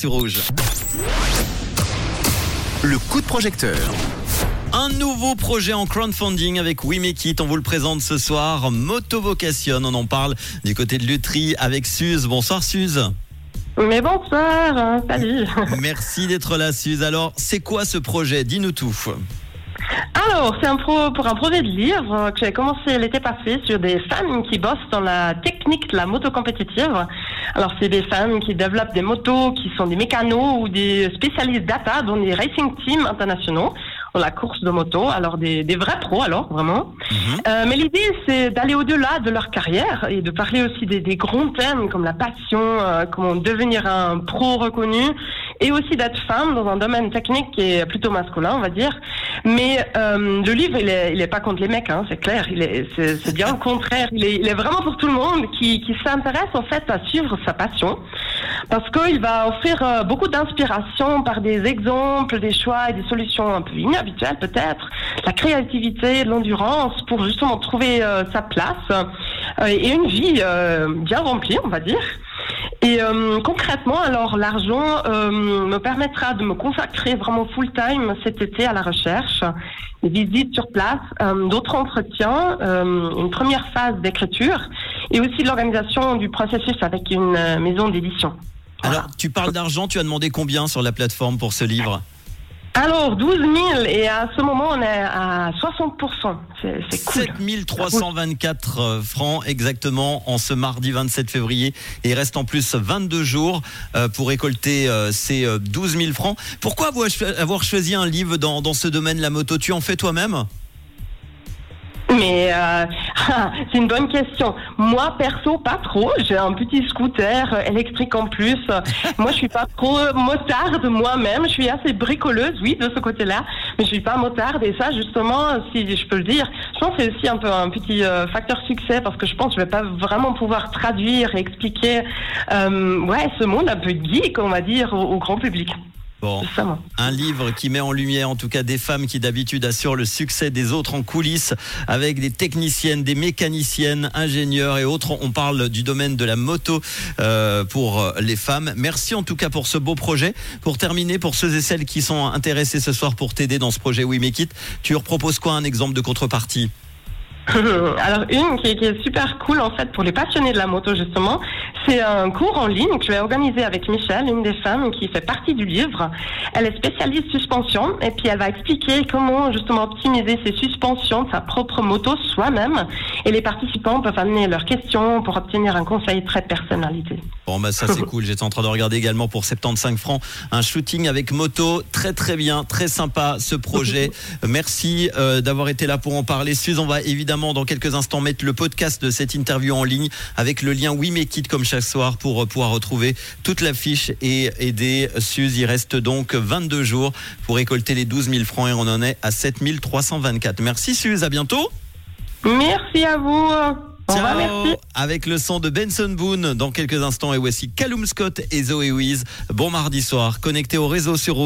sur rouge. Le coup de projecteur. Un nouveau projet en crowdfunding avec We Make It. On vous le présente ce soir. Moto Vocation. On en parle du côté de Lutry avec Suze. Bonsoir Suze. Mais bonsoir, salut. Merci d'être là Suze. Alors, c'est quoi ce projet? Dis-nous tout. Alors, c'est un pro, pour un projet de livre que j'ai commencé l'été passé sur des femmes qui bossent dans la technique de la moto compétitive. Alors, c'est des femmes qui développent des motos, qui sont des mécanos ou des spécialistes data dans des racing teams internationaux dans la course de moto. Alors, des, des vrais pros, alors, vraiment. Euh, mais l'idée, c'est d'aller au-delà de leur carrière et de parler aussi des, des grands thèmes comme la passion, euh, comment devenir un pro reconnu et aussi d'être femme dans un domaine technique qui est plutôt masculin, on va dire. Mais euh, le livre, il est, il est pas contre les mecs, hein, c'est clair. Il est, c'est, bien le contraire. Il est, il est vraiment pour tout le monde qui, qui s'intéresse en fait à suivre sa passion, parce qu'il va offrir euh, beaucoup d'inspiration par des exemples, des choix et des solutions un peu inhabituelles peut-être, la créativité, l'endurance pour justement trouver euh, sa place euh, et une vie euh, bien remplie, on va dire. Et euh, concrètement, alors l'argent euh, me permettra de me consacrer vraiment full time cet été à la recherche, des visites sur place, euh, d'autres entretiens, une première phase d'écriture et aussi l'organisation du processus avec une maison d'édition. Voilà. Alors, tu parles d'argent. Tu as demandé combien sur la plateforme pour ce livre? Alors 12 000 et à ce moment on est à 60 C'est c'est cool. 7324 euh, francs exactement en ce mardi 27 février. Et il reste en plus 22 jours euh, pour récolter euh, ces euh, 12 000 francs. Pourquoi avoir cho- avoir choisi un livre dans ce domaine, la moto? Tu en fais toi-même? Mais euh, c'est une bonne question. Moi, perso, pas trop. J'ai un petit scooter électrique en plus. moi, je suis pas trop motarde moi-même. Je suis assez bricoleuse, oui, de ce côté-là. Mais je suis pas motarde. Et ça, justement, si je peux le dire, je pense que c'est aussi un peu un petit euh, facteur succès parce que je pense que je vais pas vraiment pouvoir traduire et expliquer, euh, ouais, ce monde un peu geek, on va dire, au, au grand public. Bon, un livre qui met en lumière en tout cas des femmes qui d'habitude assurent le succès des autres en coulisses avec des techniciennes, des mécaniciennes, ingénieurs et autres. On parle du domaine de la moto euh, pour les femmes. Merci en tout cas pour ce beau projet. Pour terminer, pour ceux et celles qui sont intéressés ce soir pour t'aider dans ce projet We Make It, tu leur proposes quoi un exemple de contrepartie? Alors une qui est, qui est super cool en fait pour les passionnés de la moto justement, c'est un cours en ligne que je vais organiser avec Michel, une des femmes qui fait partie du livre. Elle est spécialiste suspension et puis elle va expliquer comment justement optimiser ses suspensions de sa propre moto soi-même et les participants peuvent amener leurs questions pour obtenir un conseil très personnalisé. Bon bah ça c'est cool. J'étais en train de regarder également pour 75 francs un shooting avec moto. Très très bien, très sympa ce projet. Merci euh, d'avoir été là pour en parler. Suze, on va évidemment dans quelques instants mettre le podcast de cette interview en ligne avec le lien We Make It comme chaque soir pour euh, pouvoir retrouver toute la fiche et aider Suze. Il reste donc 22 jours pour récolter les 12 000 francs et on en est à 7 324. Merci Suze, à bientôt. Merci à vous. Revoir, merci. Avec le son de Benson Boone dans quelques instants et voici Callum Scott et Zoé Wiz. Bon mardi soir, connecté au réseau sur.